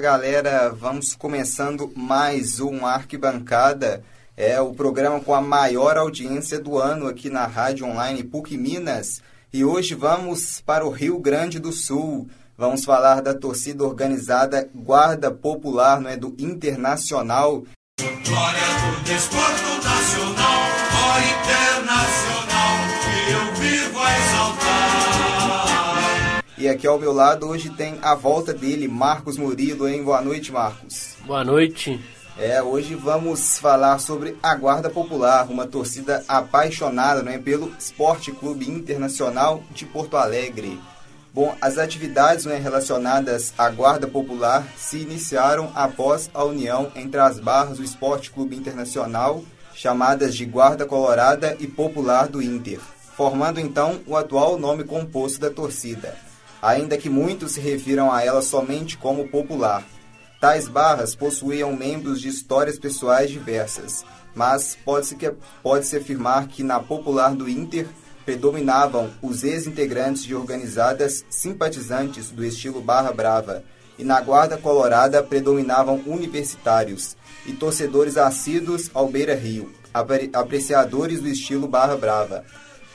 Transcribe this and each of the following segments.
Galera, vamos começando mais um Arquibancada. É o programa com a maior audiência do ano aqui na Rádio Online PUC Minas. E hoje vamos para o Rio Grande do Sul. Vamos falar da torcida organizada Guarda Popular, não é do Internacional. Glória do desporto nacional, E aqui ao meu lado hoje tem a volta dele, Marcos Murilo, hein? Boa noite, Marcos. Boa noite. É, hoje vamos falar sobre a Guarda Popular, uma torcida apaixonada não é, pelo Esporte Clube Internacional de Porto Alegre. Bom, as atividades né, relacionadas à Guarda Popular se iniciaram após a união entre as barras do Esporte Clube Internacional, chamadas de Guarda Colorada e Popular do Inter, formando então o atual nome composto da torcida, ainda que muitos se refiram a ela somente como Popular. Tais barras possuíam membros de histórias pessoais diversas, mas pode-se pode afirmar que na Popular do Inter predominavam os ex-integrantes de organizadas simpatizantes do estilo Barra Brava, e na Guarda Colorada predominavam universitários e torcedores assíduos ao Beira Rio, apreciadores do estilo Barra Brava,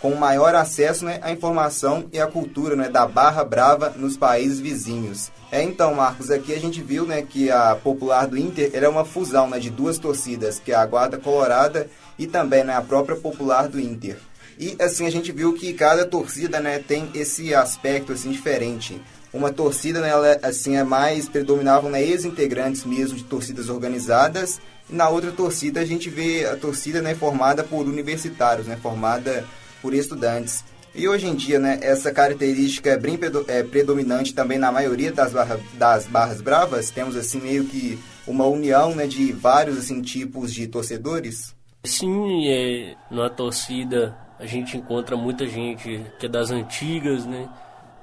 com maior acesso né, à informação e à cultura né, da Barra Brava nos países vizinhos. É então, Marcos, aqui a gente viu né, que a popular do Inter era uma fusão né, de duas torcidas, que é a Guarda Colorada e também né, a própria popular do Inter. E assim a gente viu que cada torcida, né, tem esse aspecto assim diferente. Uma torcida, né, ela, assim é mais predominavam né, ex-integrantes mesmo de torcidas organizadas. E na outra torcida a gente vê a torcida, né, formada por universitários, né, formada por estudantes. E hoje em dia, né, essa característica é bem é, predominante também na maioria das, barra, das barras bravas. Temos assim meio que uma união, né, de vários assim tipos de torcedores. Sim, é, na torcida a gente encontra muita gente que é das antigas, né?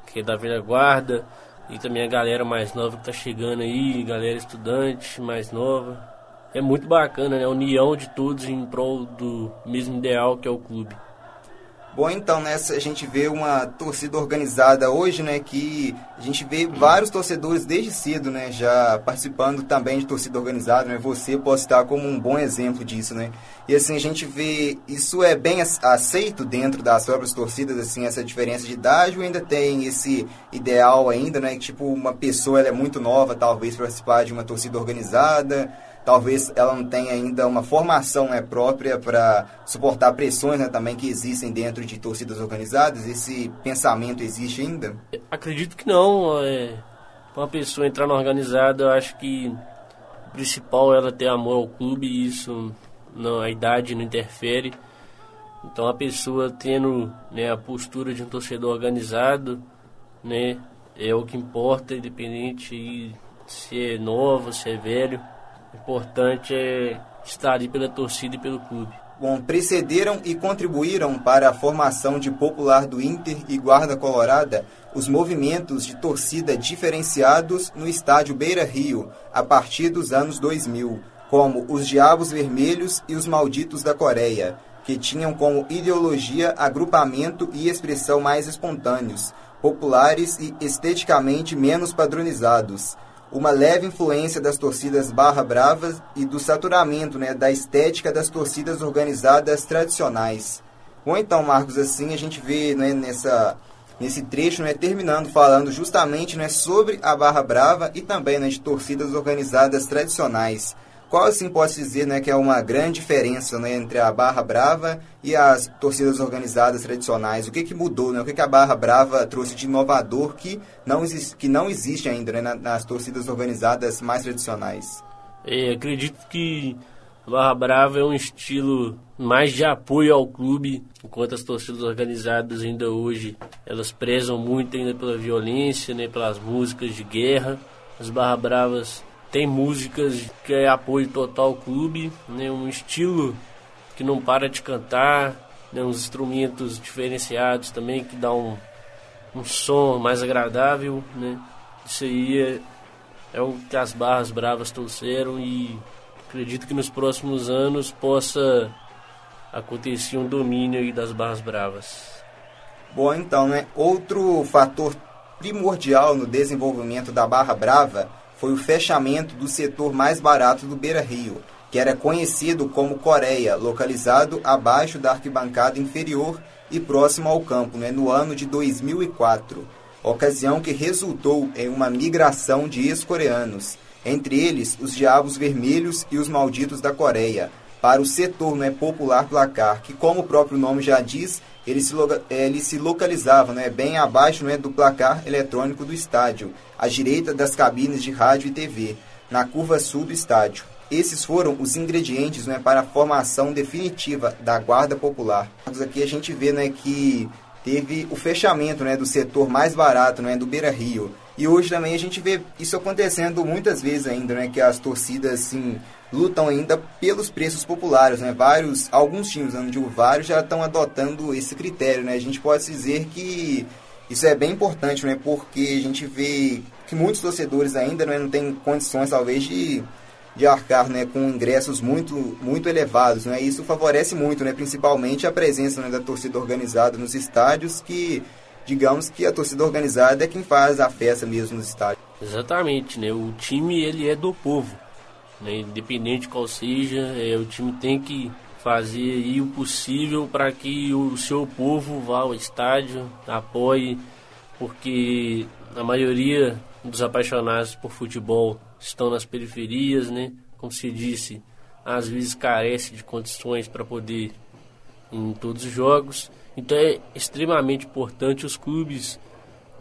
Que é da velha guarda. E também a galera mais nova que tá chegando aí, galera estudante mais nova. É muito bacana, né? A união de todos em prol do mesmo ideal que é o clube. Bom, então, nessa a gente vê uma torcida organizada hoje, né, que a gente vê vários torcedores desde cedo, né, já participando também de torcida organizada, né, você pode estar como um bom exemplo disso, né, e assim, a gente vê, isso é bem aceito dentro das próprias torcidas, assim, essa diferença de idade, ou ainda tem esse ideal ainda, né, que tipo, uma pessoa, ela é muito nova, talvez, participar de uma torcida organizada, talvez ela não tenha ainda uma formação né, própria para suportar pressões né, também que existem dentro de torcidas organizadas? Esse pensamento existe ainda? Acredito que não. É, uma pessoa entrar na organizada, eu acho que o principal é ela ter amor ao clube e isso não, a idade não interfere. Então a pessoa tendo né, a postura de um torcedor organizado, né, é o que importa, independente de se é novo, se é velho. Importante é estar ali pela torcida e pelo clube. Bom, precederam e contribuíram para a formação de popular do Inter e Guarda Colorada os movimentos de torcida diferenciados no estádio Beira Rio a partir dos anos 2000, como os Diabos Vermelhos e os Malditos da Coreia, que tinham como ideologia agrupamento e expressão mais espontâneos, populares e esteticamente menos padronizados uma leve influência das torcidas barra bravas e do saturamento né, da estética das torcidas organizadas tradicionais. Bom, então, Marcos, assim a gente vê né, nessa, nesse trecho né, terminando falando justamente né, sobre a barra brava e também né, de torcidas organizadas tradicionais. Qual assim pode dizer né, que é uma grande diferença né, entre a Barra Brava e as torcidas organizadas tradicionais? O que, que mudou? Né? O que, que a Barra Brava trouxe de inovador que não, existe, que não existe ainda né, nas torcidas organizadas mais tradicionais? É, acredito que a Barra Brava é um estilo mais de apoio ao clube, enquanto as torcidas organizadas ainda hoje elas prezam muito ainda pela violência, né, pelas músicas de guerra. As Barra Bravas tem músicas que é apoio total ao clube, né, um estilo que não para de cantar, né, uns instrumentos diferenciados também que dá um, um som mais agradável, né? Isso aí é, é o que as barras bravas trouxeram e acredito que nos próximos anos possa acontecer um domínio aí das barras bravas. Bom, então, né? Outro fator primordial no desenvolvimento da barra brava foi o fechamento do setor mais barato do Beira Rio, que era conhecido como Coreia, localizado abaixo da arquibancada inferior e próximo ao campo, né, no ano de 2004, ocasião que resultou em uma migração de ex-coreanos, entre eles os Diabos Vermelhos e os Malditos da Coreia, para o setor né, popular placar, que como o próprio nome já diz, ele se, ele se localizava né, bem abaixo né, do placar eletrônico do estádio, à direita das cabines de rádio e TV, na curva sul do estádio. Esses foram os ingredientes né, para a formação definitiva da Guarda Popular. Aqui a gente vê né, que teve o fechamento né, do setor mais barato né, do Beira Rio. E hoje também a gente vê isso acontecendo muitas vezes ainda, né, que as torcidas assim, lutam ainda pelos preços populares, né? Vários, alguns times, não digo vários, já estão adotando esse critério, né? A gente pode dizer que isso é bem importante, né? Porque a gente vê que muitos torcedores ainda né, não têm condições, talvez, de, de arcar né, com ingressos muito, muito elevados, né? Isso favorece muito, né? Principalmente a presença né, da torcida organizada nos estádios, que digamos que a torcida organizada é quem faz a festa mesmo nos estádios. Exatamente, né? O time ele é do povo. Né? Independente qual seja, é, o time tem que fazer o possível para que o seu povo vá ao estádio, apoie, porque a maioria dos apaixonados por futebol estão nas periferias, né? Como se disse, às vezes carece de condições para poder ir em todos os jogos. Então é extremamente importante os clubes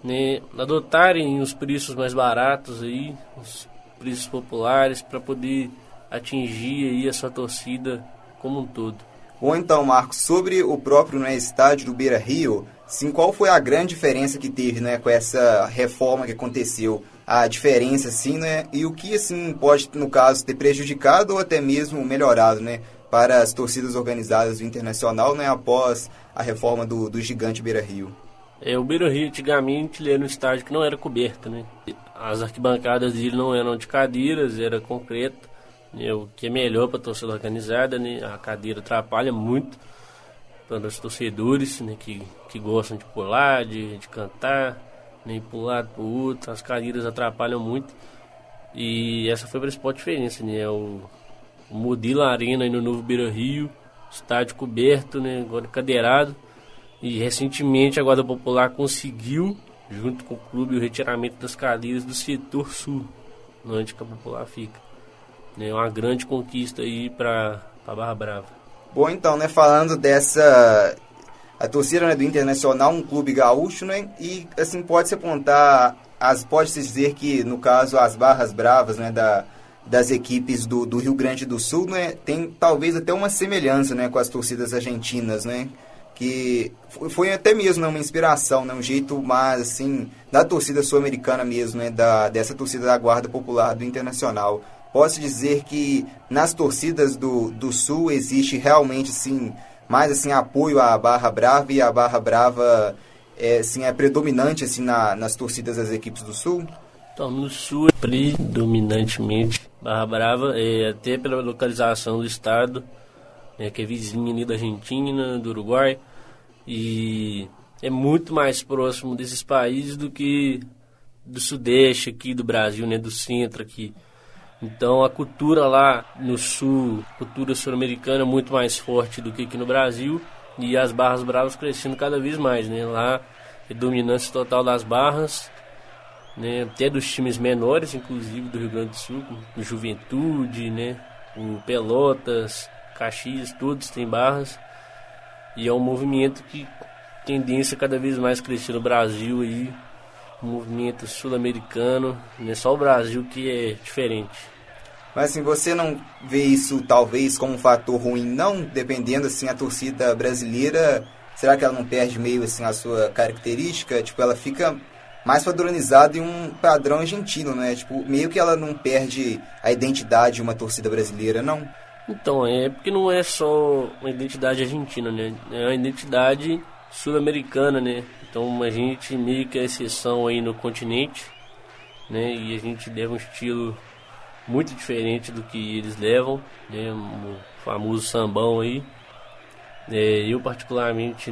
né, adotarem os preços mais baratos aí, os preços populares para poder atingir aí a sua torcida como um todo. Ou então, Marcos, sobre o próprio né, estádio do Beira Rio, sim, qual foi a grande diferença que teve né, com essa reforma que aconteceu? A diferença, sim, né? E o que, assim, pode, no caso, ter prejudicado ou até mesmo melhorado, né? Para as torcidas organizadas do Internacional, né? Após a reforma do, do gigante Beira Rio. É, o Beira Rio, antigamente, ele era um estádio que não era coberto, né? As arquibancadas dele não eram de cadeiras, era concreto, né? o que é melhor para a torcida organizada, né? A cadeira atrapalha muito para os torcedores, né? Que, que gostam de pular, de, de cantar, nem né? pular para o outro, as cadeiras atrapalham muito. E essa foi a principal diferença, né? O, o Modila Arena aí no Novo Beira Rio, estádio coberto, né? Agora cadeirado. E recentemente a Guarda Popular conseguiu junto com o clube, o retiramento das cadeiras do setor sul, onde a Popular fica. É uma grande conquista aí para Barra Brava. Bom, então, né, falando dessa a torcida né, do Internacional, um clube gaúcho, né, e assim pode-se apontar, as pode-se dizer que no caso as Barras Bravas, né, da das equipes do, do Rio Grande do Sul, né, tem talvez até uma semelhança, né, com as torcidas argentinas, né, que foi até mesmo né, uma inspiração, né, um jeito mais assim da torcida sul-americana mesmo, né, da, dessa torcida da Guarda Popular do Internacional. Posso dizer que nas torcidas do, do Sul existe realmente assim mais assim apoio à Barra Brava e a Barra Brava é, assim, é predominante assim na, nas torcidas das equipes do Sul? Então, no Sul é predominantemente Barra Brava, é, até pela localização do estado, é, que é vizinha ali da Argentina, do Uruguai e é muito mais próximo desses países do que do sudeste aqui do Brasil, né, do centro aqui. Então a cultura lá no sul, cultura sul-americana é muito mais forte do que aqui no Brasil e as barras bravas crescendo cada vez mais, né? Lá é dominância total das barras, né? Até dos times menores, inclusive do Rio Grande do Sul, Juventude, né? O Pelotas, Caxias, todos têm barras. E é um movimento que tendência cada vez mais crescer no Brasil aí, um movimento sul-americano, não é só o Brasil que é diferente. Mas assim, você não vê isso talvez como um fator ruim, não? Dependendo assim, a torcida brasileira, será que ela não perde meio assim a sua característica? Tipo, ela fica mais padronizada em um padrão argentino, né? Tipo, meio que ela não perde a identidade de uma torcida brasileira, não? Então, é porque não é só uma identidade argentina, né? É uma identidade sul-americana, né? Então a gente meio que é exceção aí no continente, né? E a gente leva um estilo muito diferente do que eles levam, né? O famoso sambão aí. É, eu particularmente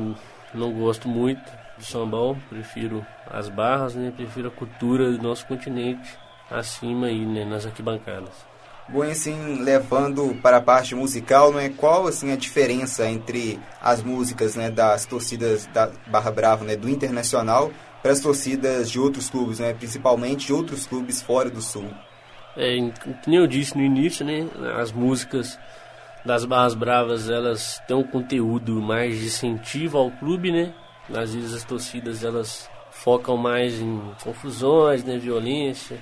não gosto muito do sambão, prefiro as barras, né? Prefiro a cultura do nosso continente, acima aí, né, nas arquibancadas. Bom, assim, levando para a parte musical, não é qual assim a diferença entre as músicas, né, das torcidas da Barra Brava, né, do Internacional para as torcidas de outros clubes, né, principalmente de outros clubes fora do Sul? É, como eu disse no início, né, as músicas das Barras Bravas, elas têm um conteúdo mais de incentivo ao clube, né? Às vezes as torcidas, elas focam mais em confusões, né, violência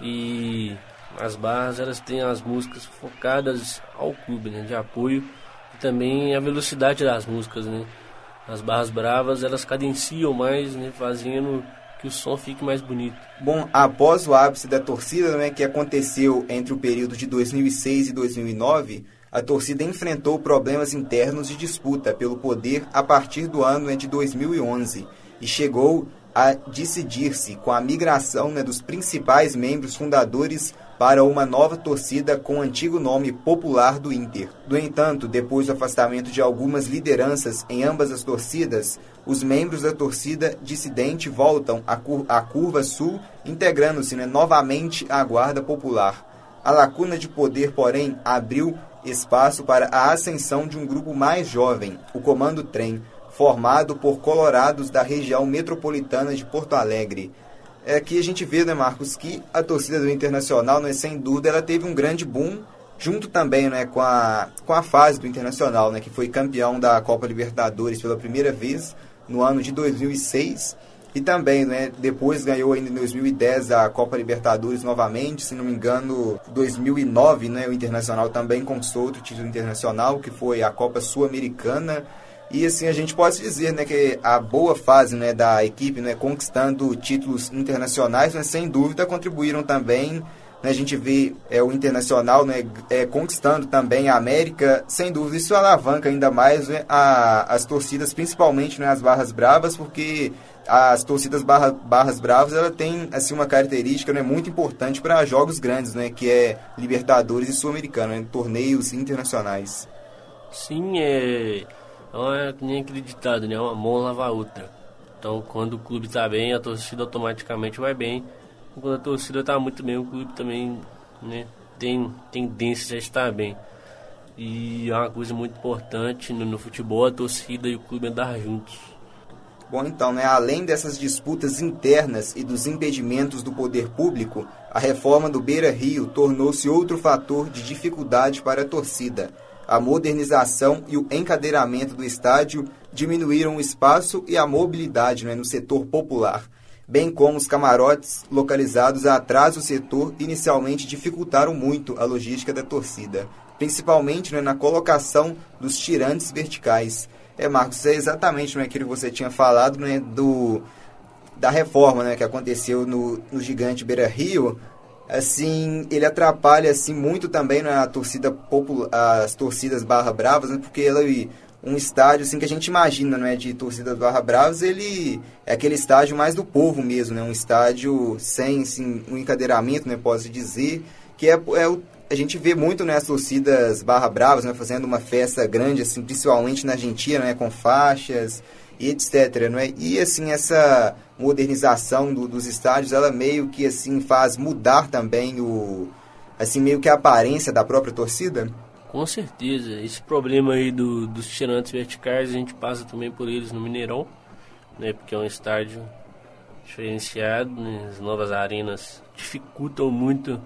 e as barras elas têm as músicas focadas ao clube, né, de apoio e também a velocidade das músicas, né. As barras bravas elas cadenciam mais, né, fazendo que o som fique mais bonito. Bom, após o ápice da torcida, né, que aconteceu entre o período de 2006 e 2009, a torcida enfrentou problemas internos de disputa pelo poder a partir do ano né, de 2011 e chegou a decidir-se com a migração né, dos principais membros fundadores para uma nova torcida com o antigo nome popular do Inter. No entanto, depois do afastamento de algumas lideranças em ambas as torcidas, os membros da torcida dissidente voltam à, cur à curva sul, integrando-se né, novamente à Guarda Popular. A lacuna de poder, porém, abriu espaço para a ascensão de um grupo mais jovem, o Comando Trem, formado por colorados da região metropolitana de Porto Alegre. É que a gente vê, né, Marcos, que a torcida do Internacional, né, sem dúvida, ela teve um grande boom, junto também né, com, a, com a fase do Internacional, né, que foi campeão da Copa Libertadores pela primeira vez no ano de 2006 e também, né, depois ganhou ainda em 2010 a Copa Libertadores novamente, se não me engano, 2009, né, o Internacional também conquistou outro título internacional, que foi a Copa Sul-Americana e assim a gente pode dizer, né, que a boa fase, né, da equipe, né, conquistando títulos internacionais, né, sem dúvida contribuíram também. Né, a gente vê é, o internacional, né, é, conquistando também a América, sem dúvida isso alavanca ainda mais né, a, as torcidas, principalmente né, as barras bravas, porque as torcidas barra, barras bravas ela tem assim uma característica né, muito importante para jogos grandes, né, que é Libertadores e Sul-Americano, né, torneios internacionais. Sim, é então é nem acreditado, né? Uma mão lava a outra. Então quando o clube está bem, a torcida automaticamente vai bem. Quando a torcida está muito bem, o clube também né, tem tendência a estar bem. E é uma coisa muito importante no, no futebol, a torcida e o clube andar juntos. Bom, então, né, além dessas disputas internas e dos impedimentos do poder público, a reforma do Beira Rio tornou-se outro fator de dificuldade para a torcida a modernização e o encadeiramento do estádio diminuíram o espaço e a mobilidade né, no setor popular, bem como os camarotes localizados atrás do setor inicialmente dificultaram muito a logística da torcida, principalmente né, na colocação dos tirantes verticais. É, Marcos, é exatamente né, aquilo que você tinha falado né, do, da reforma né, que aconteceu no, no gigante Beira Rio, assim, ele atrapalha assim muito também na torcida as torcidas Barra Bravas, né? Porque ele um estádio assim que a gente imagina, não é, de torcida Barra Bravas, ele é aquele estádio mais do povo mesmo, né? Um estádio sem assim, um encadeiramento, né, posso dizer, que é, é o a gente vê muito né, as torcidas Barra Bravas né, fazendo uma festa grande, assim, principalmente na Argentina, né, com faixas, e etc. Não é? E assim essa modernização do, dos estádios, ela meio que assim faz mudar também o assim meio que a aparência da própria torcida. Com certeza. Esse problema aí do, dos tirantes verticais, a gente passa também por eles no Mineirão, né? Porque é um estádio diferenciado, né? as novas arenas dificultam muito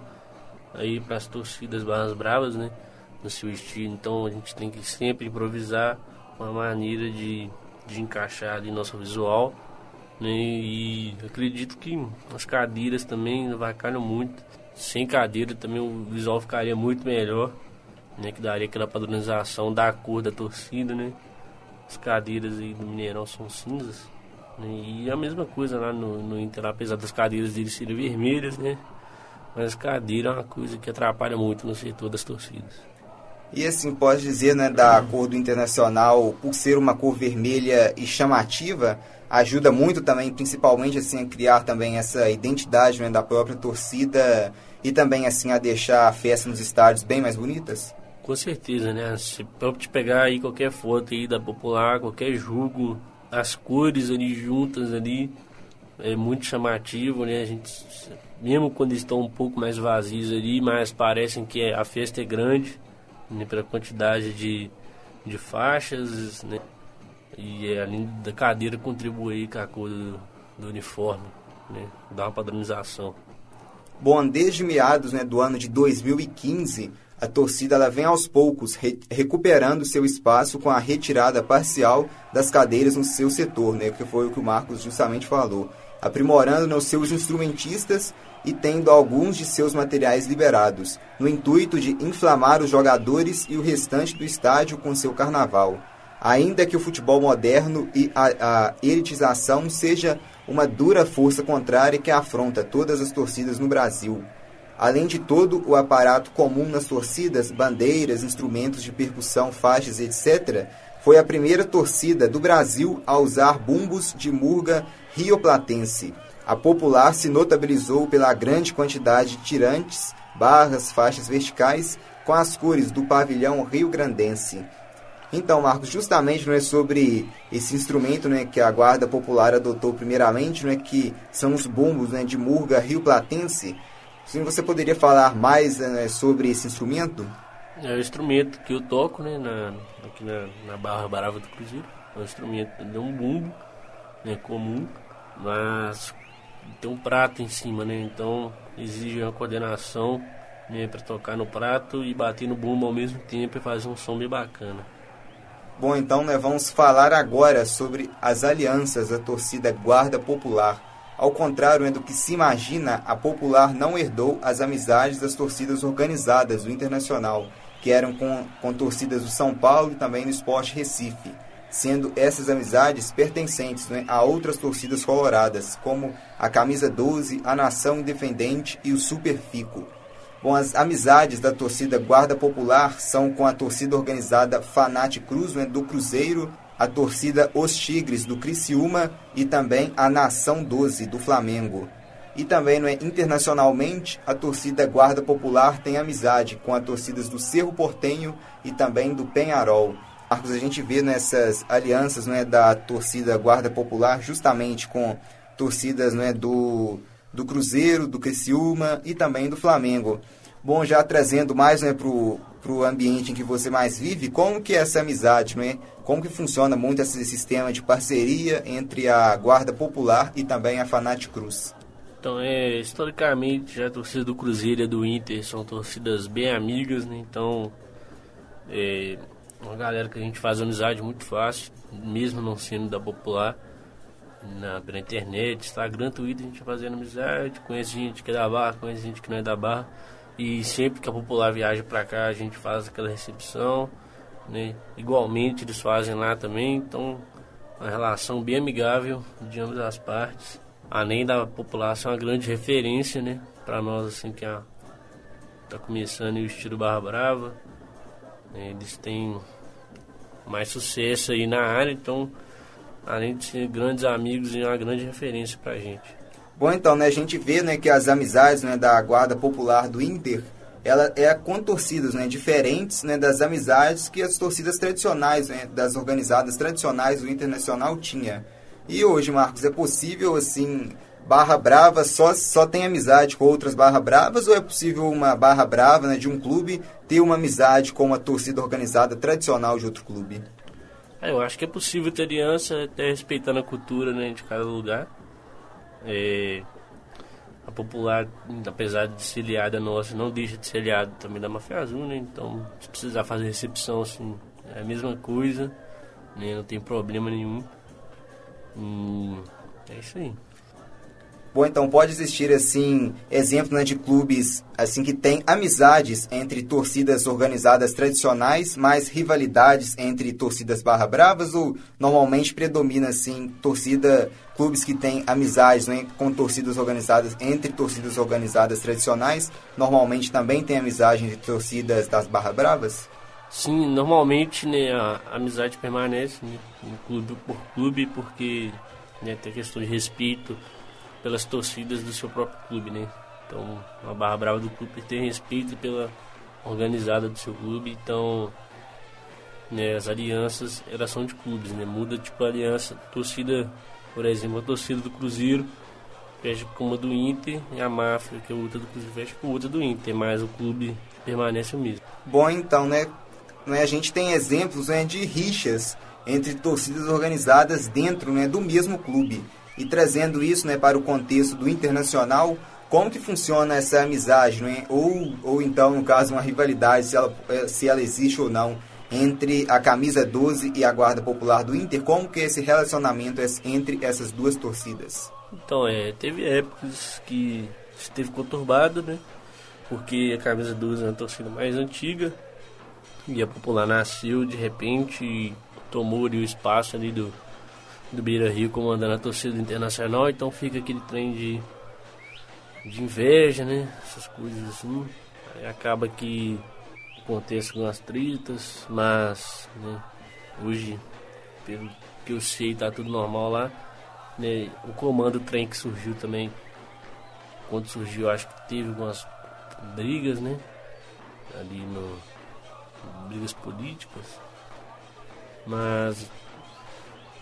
aí para as torcidas barras bravas, né? No seu estilo. Então a gente tem que sempre improvisar uma maneira de de encaixar ali nosso visual. Né? E acredito que as cadeiras também avacalham muito. Sem cadeira também o visual ficaria muito melhor, né? Que daria aquela padronização da cor da torcida, né? As cadeiras aí do Mineirão são cinzas. Né? E a mesma coisa lá no, no Inter, apesar das cadeiras deles serem vermelhas, né? Mas cadeira é uma coisa que atrapalha muito no setor das torcidas. E assim, pode dizer, né, da cor do Internacional, por ser uma cor vermelha e chamativa, ajuda muito também, principalmente assim, a criar também essa identidade né, da própria torcida e também assim a deixar a festa nos estádios bem mais bonitas? Com certeza, né? Se pode pegar aí qualquer foto aí da Popular, qualquer jogo, as cores ali juntas ali, é muito chamativo, né? A gente mesmo quando estão um pouco mais vazios ali, mas parecem que a festa é grande, né, pela quantidade de, de faixas, né, e além da cadeira contribuir com a cor do, do uniforme, né, dar uma padronização. Bom, desde meados né, do ano de 2015, a torcida ela vem aos poucos re recuperando seu espaço com a retirada parcial das cadeiras no seu setor, né, que foi o que o Marcos justamente falou, aprimorando né, os seus instrumentistas e tendo alguns de seus materiais liberados, no intuito de inflamar os jogadores e o restante do estádio com seu carnaval. Ainda que o futebol moderno e a, a elitização seja uma dura força contrária que afronta todas as torcidas no Brasil. Além de todo o aparato comum nas torcidas, bandeiras, instrumentos de percussão, faixas, etc., foi a primeira torcida do Brasil a usar bumbos de murga rioplatense. A popular se notabilizou pela grande quantidade de tirantes, barras, faixas verticais com as cores do pavilhão rio-grandense. Então, Marcos, justamente não é sobre esse instrumento né, que a Guarda Popular adotou primeiramente, né, que são os bombos né, de Murga Rio Platense. Sim, você poderia falar mais né, sobre esse instrumento? É o instrumento que eu toco né, na, aqui na, na Barra Brava do Cruzeiro. É um instrumento de um bumbo né, comum, mas tem um prato em cima, né? Então exige uma coordenação né, para tocar no prato e bater no bumbo ao mesmo tempo e fazer um som bem bacana. Bom, então né, vamos falar agora sobre as alianças da torcida Guarda Popular. Ao contrário né, do que se imagina, a Popular não herdou as amizades das torcidas organizadas do Internacional, que eram com, com torcidas do São Paulo e também do Esporte Recife, sendo essas amizades pertencentes né, a outras torcidas coloradas, como a Camisa 12, a Nação Independente e o Super Fico. Bom, as amizades da torcida Guarda Popular são com a torcida organizada Fanate Cruz, né, do Cruzeiro, a torcida Os Tigres, do Criciúma e também a Nação 12, do Flamengo. E também, é internacionalmente, a torcida Guarda Popular tem amizade com as torcidas do Cerro Portenho e também do Penharol. Marcos, a gente vê nessas alianças é da torcida Guarda Popular justamente com torcidas é do do Cruzeiro, do Criciúma e também do Flamengo. Bom, já trazendo mais né, para o ambiente em que você mais vive, como que é essa amizade, né? como que funciona muito esse sistema de parceria entre a Guarda Popular e também a Fanat Cruz? Então, é, historicamente, já a torcida do Cruzeiro e do Inter são torcidas bem amigas, né? Então, é uma galera que a gente faz amizade muito fácil, mesmo não sendo da Popular na, pela internet, Instagram, Twitter, a gente fazendo amizade, conhece gente que é da Barra, conhece gente que não é da Barra. E sempre que a Popular viaja para cá, a gente faz aquela recepção, né? Igualmente eles fazem lá também, então uma relação bem amigável de ambas as partes. Além da Popular ser uma grande referência, né? Para nós, assim, que a, tá começando o estilo Barra Brava. Né? Eles têm mais sucesso aí na área, então além de ser grandes amigos e uma grande referência para a gente. Bom, então, né, a gente vê né, que as amizades né, da Guarda Popular do Inter, ela é com torcidas né, diferentes né, das amizades que as torcidas tradicionais, né, das organizadas tradicionais do Internacional tinha. E hoje, Marcos, é possível, assim, Barra Brava só, só tem amizade com outras Barra Bravas ou é possível uma Barra Brava né, de um clube ter uma amizade com uma torcida organizada tradicional de outro clube? É, eu acho que é possível ter aliança, até respeitando a cultura né, de cada lugar. É, a popular, apesar de ser aliada nossa, não deixa de ser aliada também da Mafia Azul, né? Então, se precisar fazer recepção, assim, é a mesma coisa, né? Não tem problema nenhum. Hum, é isso aí. Bom, então pode existir assim exemplo né, de clubes assim que tem amizades entre torcidas organizadas tradicionais, mas rivalidades entre torcidas barra bravas ou normalmente predomina assim torcida clubes que têm amizades né, com torcidas organizadas entre torcidas organizadas tradicionais, normalmente também tem amizade entre torcidas das barra bravas? Sim, normalmente né, a amizade permanece né, clube por clube porque né, tem questão de respeito pelas torcidas do seu próprio clube, né? Então, a Barra Brava do clube tem respeito pela organizada do seu clube, então né, as alianças elas são de clubes, né? Muda tipo a aliança, torcida, por exemplo, a torcida do Cruzeiro fecha com uma do Inter e a máfia, que é outra do clube, fecha com outra do Inter, mas o clube permanece o mesmo. Bom, então, né, né a gente tem exemplos né, de rixas entre torcidas organizadas dentro né, do mesmo clube. E trazendo isso né, para o contexto do internacional, como que funciona essa amizade, né? ou, ou então, no caso, uma rivalidade, se ela, eh, se ela existe ou não, entre a camisa 12 e a guarda popular do Inter? Como que é esse relacionamento entre essas duas torcidas? Então, é, teve épocas que esteve conturbado, né? Porque a camisa 12 é uma torcida mais antiga e a popular nasceu de repente e tomou ali o espaço ali do, do Beira Rio comandando a torcida internacional, então fica aquele trem de, de inveja, né? Essas coisas assim. Aí acaba que acontece com as tritas, mas né, hoje, pelo que eu sei, tá tudo normal lá. Né, o comando trem que surgiu também, quando surgiu, acho que teve algumas brigas, né? Ali no. Brigas políticas. Mas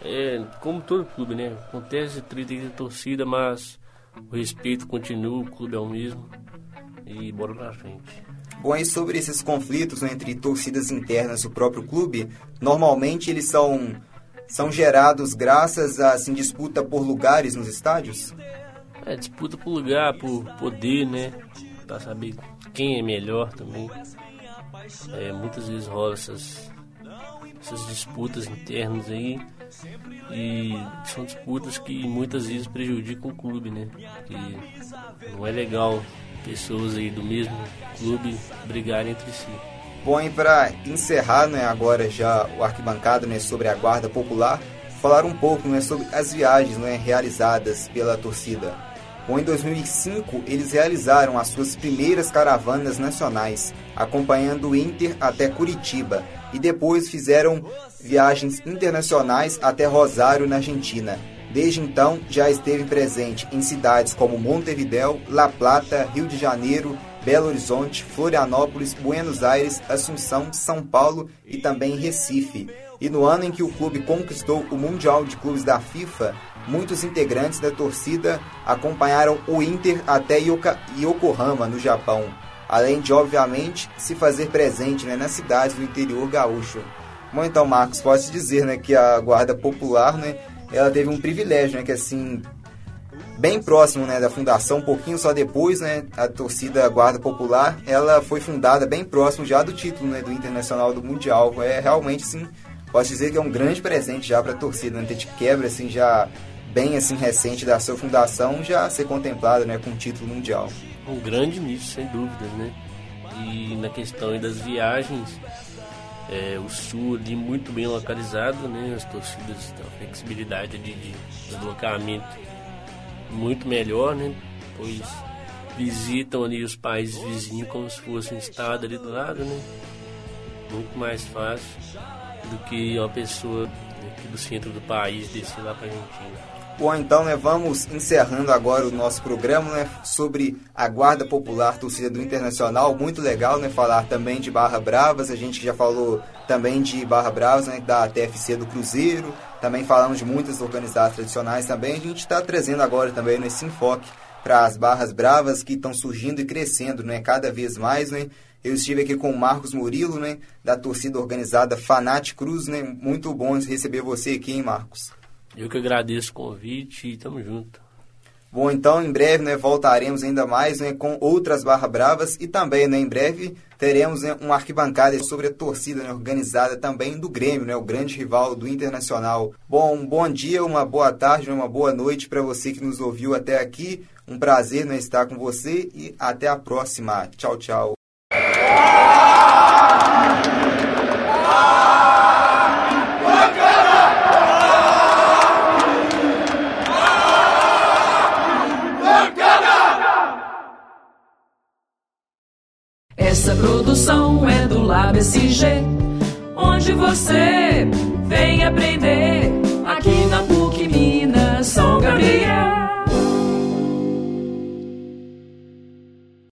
é, como todo clube, né? Acontece treta de torcida, mas o respeito continua, o clube é o mesmo. E bora pra frente. Bom, e sobre esses conflitos né, entre torcidas internas do próprio clube, normalmente eles são, são gerados graças a assim, disputa por lugares nos estádios? É, disputa por lugar, por poder, né? Pra saber quem é melhor também. É, muitas vezes rola essas, essas disputas internas aí. E são disputas que muitas vezes prejudicam o clube, né? Não é legal pessoas aí do mesmo clube brigarem entre si. Bom, e para encerrar né, agora já o arquibancada né, sobre a guarda popular, falar um pouco né, sobre as viagens né, realizadas pela torcida. Bom, em 2005 eles realizaram as suas primeiras caravanas nacionais, acompanhando o Inter até Curitiba, e depois fizeram viagens internacionais até Rosário, na Argentina. Desde então, já esteve presente em cidades como Montevidéu, La Plata, Rio de Janeiro, Belo Horizonte, Florianópolis, Buenos Aires, Assunção, São Paulo e também Recife. E no ano em que o clube conquistou o Mundial de Clubes da FIFA, muitos integrantes da torcida acompanharam o Inter até Yokohama, no Japão, além de, obviamente, se fazer presente né, nas cidades do interior gaúcho. Bom, então, Marcos, pode dizer né, que a Guarda Popular né, ela teve um privilégio, né? Que assim, bem próximo né, da fundação, um pouquinho só depois, né, a torcida Guarda Popular, ela foi fundada bem próximo já do título né, do Internacional do Mundial. É realmente, assim, posso dizer que é um grande presente já para a torcida, né, ter de quebra, assim, já bem assim recente da sua fundação, já ser contemplada né, com o título mundial. Um grande nicho, sem dúvidas, né? E na questão das viagens, é, o sul ali muito bem localizado, né? As torcidas uma flexibilidade de, de deslocamento muito melhor, né? Pois visitam ali os países vizinhos como se fosse um estado ali do lado, né? Muito mais fácil do que uma pessoa aqui do centro do país descer lá para Argentina. Bom, então, né, vamos encerrando agora o nosso programa, né, sobre a Guarda Popular Torcida do Internacional. Muito legal, né, falar também de Barra Bravas. A gente já falou também de Barra Bravas, né, da TFC do Cruzeiro. Também falamos de muitas organizadas tradicionais também. A gente está trazendo agora também nesse enfoque para as Barras Bravas que estão surgindo e crescendo, né, cada vez mais, né. Eu estive aqui com o Marcos Murilo, né, da torcida organizada Fanat Cruz, né. Muito bom receber você aqui, hein, Marcos. Eu que agradeço o convite e tamo junto. Bom, então em breve né, voltaremos ainda mais né, com outras Barra Bravas e também né, em breve teremos né, uma arquibancada sobre a torcida né, organizada também do Grêmio, né, o grande rival do Internacional. Bom, um bom dia, uma boa tarde, uma boa noite para você que nos ouviu até aqui. Um prazer né, estar com você e até a próxima. Tchau, tchau. Produção é do Lab SG, onde você vem aprender aqui na